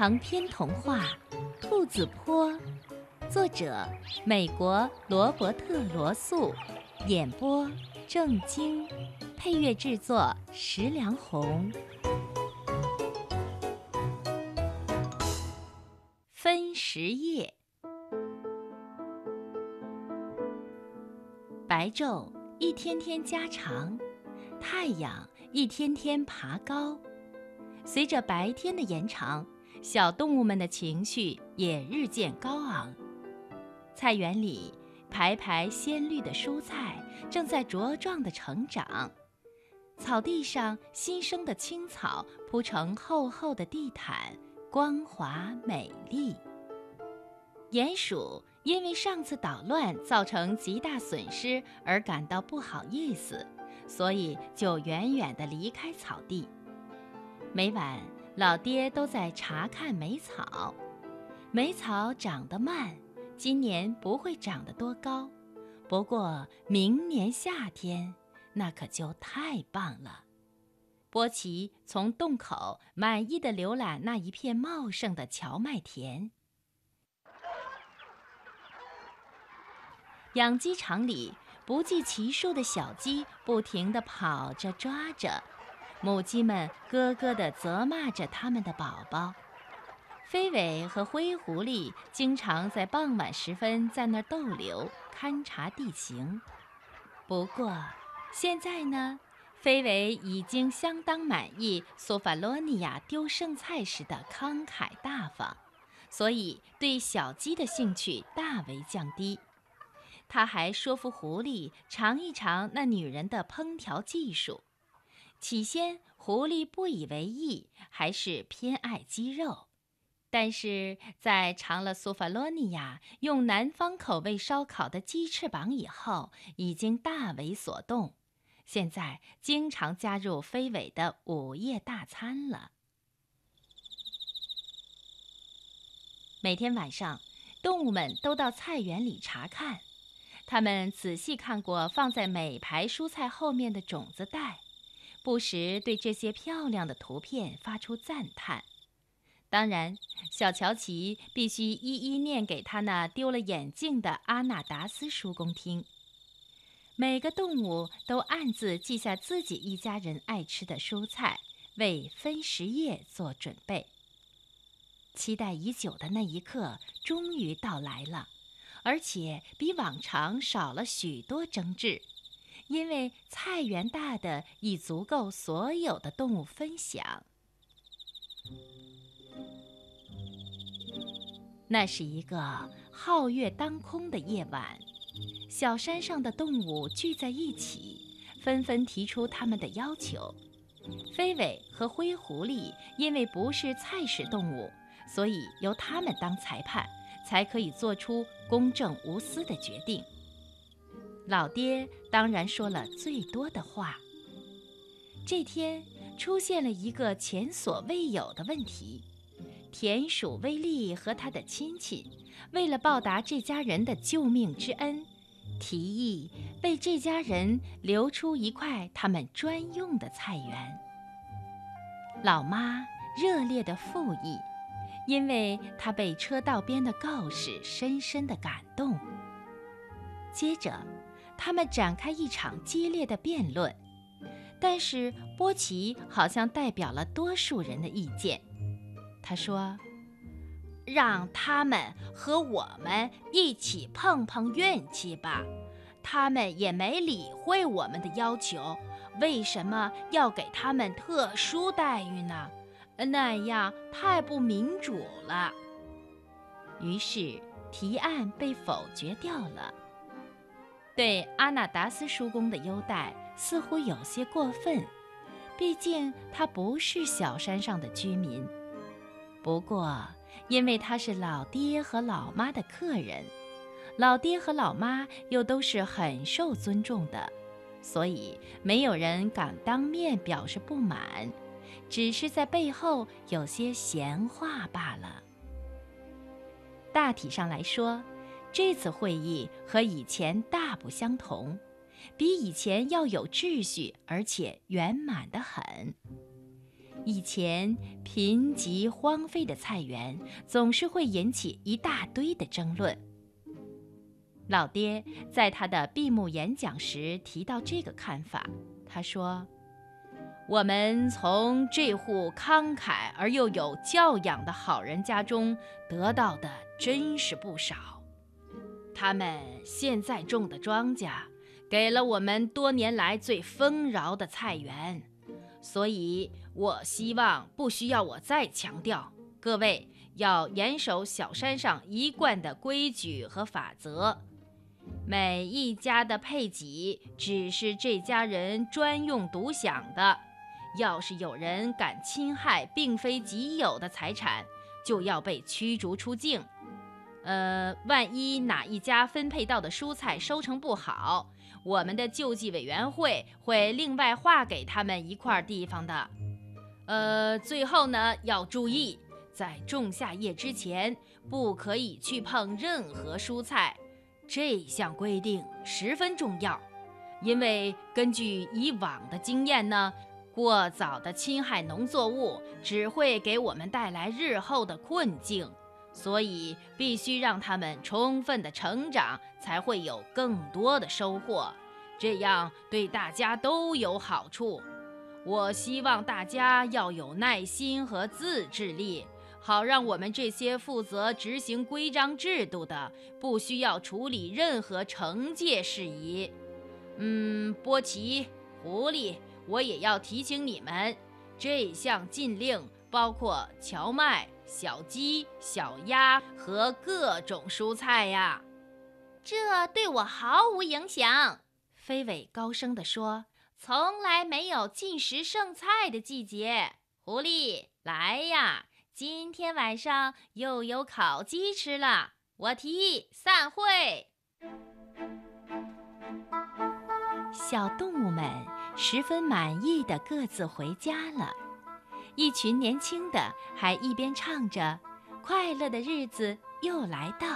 长篇童话《兔子坡》，作者美国罗伯特·罗素，演播郑晶，配乐制作石良红。分食夜，白昼一天天加长，太阳一天天爬高，随着白天的延长。小动物们的情绪也日渐高昂。菜园里，排排鲜绿的蔬菜正在茁壮地成长，草地上新生的青草铺成厚厚的地毯，光滑美丽。鼹鼠因为上次捣乱造成极大损失而感到不好意思，所以就远远地离开草地。每晚。老爹都在查看梅草，梅草长得慢，今年不会长得多高，不过明年夏天那可就太棒了。波奇从洞口满意的浏览那一片茂盛的荞麦田。养鸡场里不计其数的小鸡不停地跑着抓着。母鸡们咯咯地责骂着它们的宝宝，飞尾和灰狐狸经常在傍晚时分在那儿逗留，勘察地形。不过，现在呢，飞尾已经相当满意索法罗尼亚丢剩菜时的慷慨大方，所以对小鸡的兴趣大为降低。他还说服狐狸尝一尝那女人的烹调技术。起先，狐狸不以为意，还是偏爱鸡肉。但是在尝了苏法罗尼亚用南方口味烧烤的鸡翅膀以后，已经大为所动。现在经常加入飞尾的午夜大餐了。每天晚上，动物们都到菜园里查看，他们仔细看过放在每排蔬菜后面的种子袋。不时对这些漂亮的图片发出赞叹。当然，小乔奇必须一一念给他那丢了眼镜的阿纳达斯叔公听。每个动物都暗自记下自己一家人爱吃的蔬菜，为分食夜做准备。期待已久的那一刻终于到来了，而且比往常少了许多争执。因为菜园大的已足够所有的动物分享。那是一个皓月当空的夜晚，小山上的动物聚在一起，纷纷提出他们的要求。飞尾和灰狐狸因为不是菜食动物，所以由他们当裁判，才可以做出公正无私的决定。老爹当然说了最多的话。这天出现了一个前所未有的问题：田鼠威利和他的亲戚为了报答这家人的救命之恩，提议为这家人留出一块他们专用的菜园。老妈热烈的附议，因为她被车道边的告示深深的感动。接着。他们展开一场激烈的辩论，但是波奇好像代表了多数人的意见。他说：“让他们和我们一起碰碰运气吧。他们也没理会我们的要求，为什么要给他们特殊待遇呢？那样太不民主了。”于是提案被否决掉了。对阿纳达斯叔公的优待似乎有些过分，毕竟他不是小山上的居民。不过，因为他是老爹和老妈的客人，老爹和老妈又都是很受尊重的，所以没有人敢当面表示不满，只是在背后有些闲话罢了。大体上来说。这次会议和以前大不相同，比以前要有秩序，而且圆满得很。以前贫瘠荒废的菜园总是会引起一大堆的争论。老爹在他的闭幕演讲时提到这个看法，他说：“我们从这户慷慨而又有教养的好人家中得到的真是不少。他们现在种的庄稼，给了我们多年来最丰饶的菜园。”所以，我希望不需要我再强调，各位要严守小山上一贯的规矩和法则。每一家的配给只是这家人专用独享的。要是有人敢侵害并非己有的财产，就要被驱逐出境。呃，万一哪一家分配到的蔬菜收成不好，我们的救济委员会会另外划给他们一块地方的。呃，最后呢，要注意，在仲夏夜之前不可以去碰任何蔬菜，这项规定十分重要。因为根据以往的经验呢，过早的侵害农作物只会给我们带来日后的困境。所以必须让他们充分的成长，才会有更多的收获，这样对大家都有好处。我希望大家要有耐心和自制力，好让我们这些负责执行规章制度的，不需要处理任何惩戒事宜。嗯，波奇、狐狸，我也要提醒你们，这项禁令包括荞麦。小鸡、小鸭和各种蔬菜呀，这对我毫无影响。飞尾高声地说：“从来没有进食剩菜的季节。”狐狸，来呀，今天晚上又有烤鸡吃了。我提议散会。小动物们十分满意的各自回家了。一群年轻的还一边唱着“快乐的日子又来到”。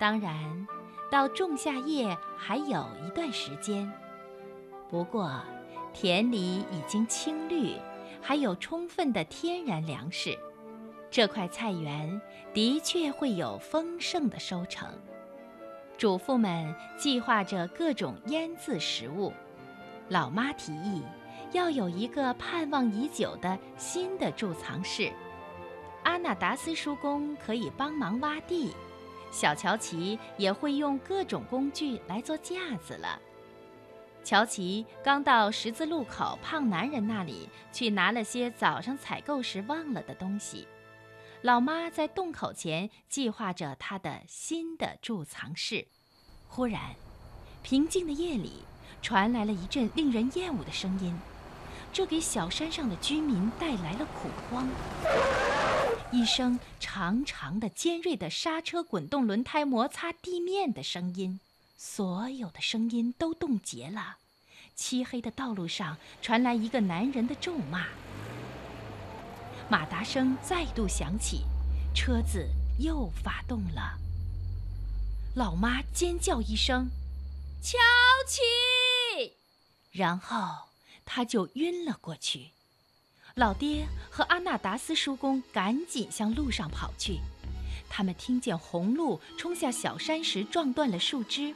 当然，到仲夏夜还有一段时间。不过，田里已经青绿，还有充分的天然粮食，这块菜园的确会有丰盛的收成。主妇们计划着各种腌制食物。老妈提议。要有一个盼望已久的新的贮藏室，阿纳达斯叔公可以帮忙挖地，小乔奇也会用各种工具来做架子了。乔奇刚到十字路口胖男人那里去拿了些早上采购时忘了的东西，老妈在洞口前计划着她的新的贮藏室。忽然，平静的夜里传来了一阵令人厌恶的声音。这给小山上的居民带来了恐慌。一声长长的、尖锐的刹车滚动轮胎摩擦地面的声音，所有的声音都冻结了。漆黑的道路上传来一个男人的咒骂。马达声再度响起，车子又发动了。老妈尖叫一声：“乔奇！”然后。他就晕了过去，老爹和阿纳达斯叔公赶紧向路上跑去。他们听见红鹿冲下小山时撞断了树枝，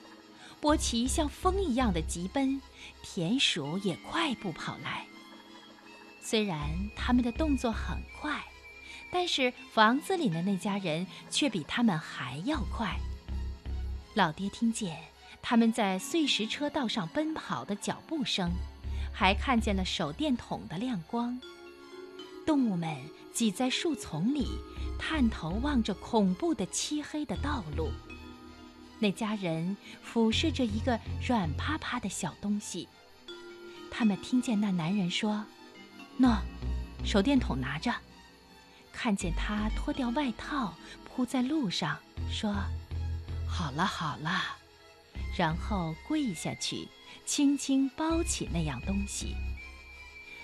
波奇像风一样的疾奔，田鼠也快步跑来。虽然他们的动作很快，但是房子里的那家人却比他们还要快。老爹听见他们在碎石车道上奔跑的脚步声。还看见了手电筒的亮光。动物们挤在树丛里，探头望着恐怖的漆黑的道路。那家人俯视着一个软趴趴的小东西。他们听见那男人说：“喏，手电筒拿着。”看见他脱掉外套铺在路上，说：“好了好了。”然后跪下去。轻轻包起那样东西。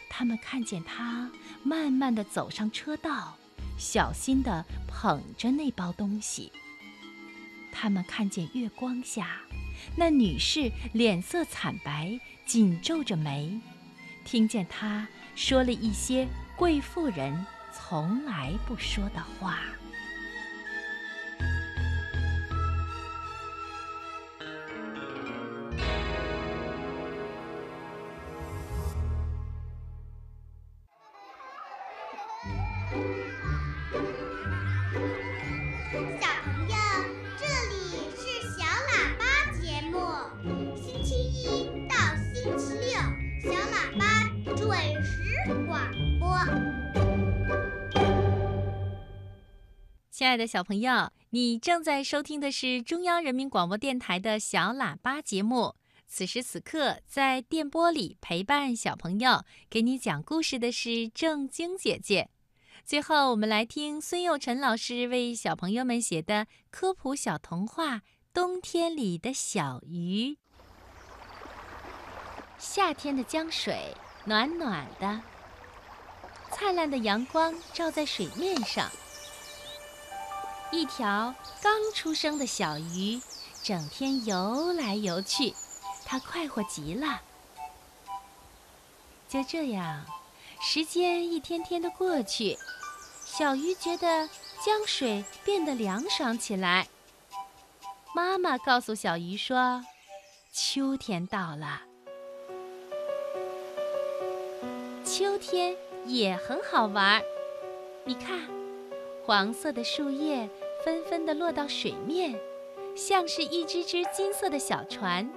他们看见他慢慢地走上车道，小心地捧着那包东西。他们看见月光下，那女士脸色惨白，紧皱着眉。听见她说了一些贵妇人从来不说的话。小朋友，这里是小喇叭节目，星期一到星期六，小喇叭准时广播亲爱的小朋友，你正在收听的是中央人民广播电台的小喇叭节目。此时此刻，在电波里陪伴小朋友、给你讲故事的是正晶姐姐。最后，我们来听孙幼辰老师为小朋友们写的科普小童话《冬天里的小鱼》。夏天的江水暖暖的，灿烂的阳光照在水面上。一条刚出生的小鱼，整天游来游去，它快活极了。就这样，时间一天天的过去，小鱼觉得江水变得凉爽起来。妈妈告诉小鱼说：“秋天到了，秋天也很好玩儿。你看，黄色的树叶。”纷纷地落到水面，像是一只只金色的小船。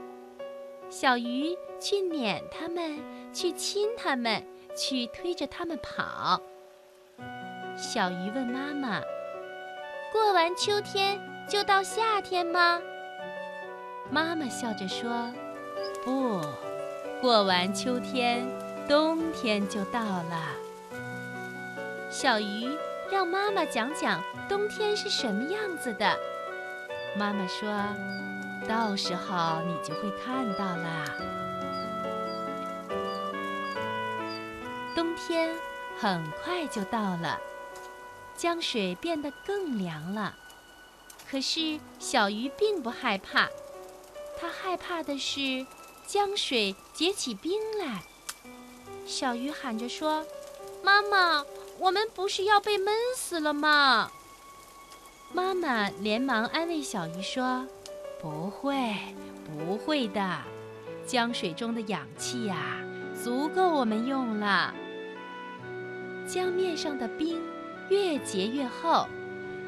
小鱼去撵它们，去亲它们，去推着它们跑。小鱼问妈妈：“过完秋天就到夏天吗？”妈妈笑着说：“不，过完秋天，冬天就到了。”小鱼。让妈妈讲讲冬天是什么样子的。妈妈说：“到时候你就会看到啦。”冬天很快就到了，江水变得更凉了。可是小鱼并不害怕，它害怕的是江水结起冰来。小鱼喊着说：“妈妈。”我们不是要被闷死了吗？妈妈连忙安慰小鱼说：“不会，不会的，江水中的氧气呀，足够我们用了。”江面上的冰越结越厚，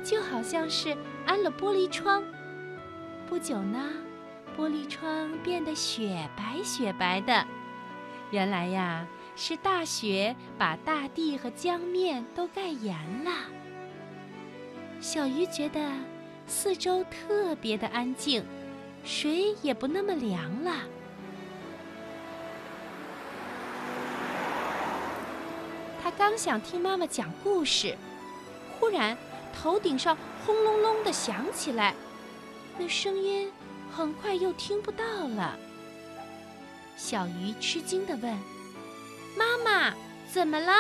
就好像是安了玻璃窗。不久呢，玻璃窗变得雪白雪白的。原来呀。是大雪把大地和江面都盖严了。小鱼觉得四周特别的安静，水也不那么凉了。刚想听妈妈讲故事，忽然头顶上轰隆隆的响起来，那声音很快又听不到了。小鱼吃惊的问。妈妈，怎么了？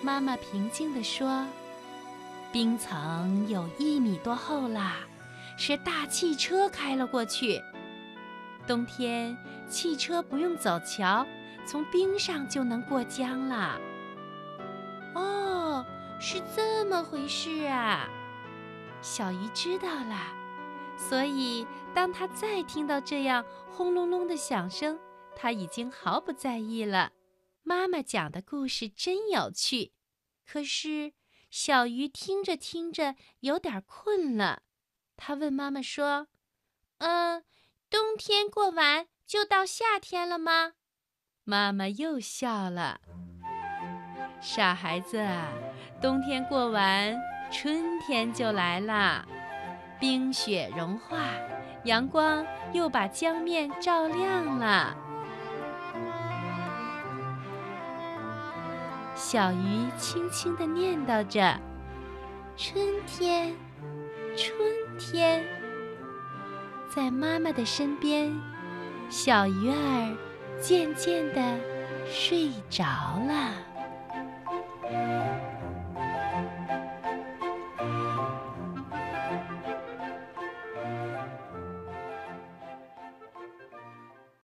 妈妈平静地说：“冰层有一米多厚啦，是大汽车开了过去。冬天汽车不用走桥，从冰上就能过江了。”是这么回事啊！小鱼知道了，所以当他再听到这样轰隆隆的响声。他已经毫不在意了。妈妈讲的故事真有趣，可是小鱼听着听着有点困了。他问妈妈说：“嗯，冬天过完就到夏天了吗？”妈妈又笑了：“傻孩子，冬天过完，春天就来了。冰雪融化，阳光又把江面照亮了。”小鱼轻轻地念叨着：“春天，春天。”在妈妈的身边，小鱼儿渐渐地睡着了。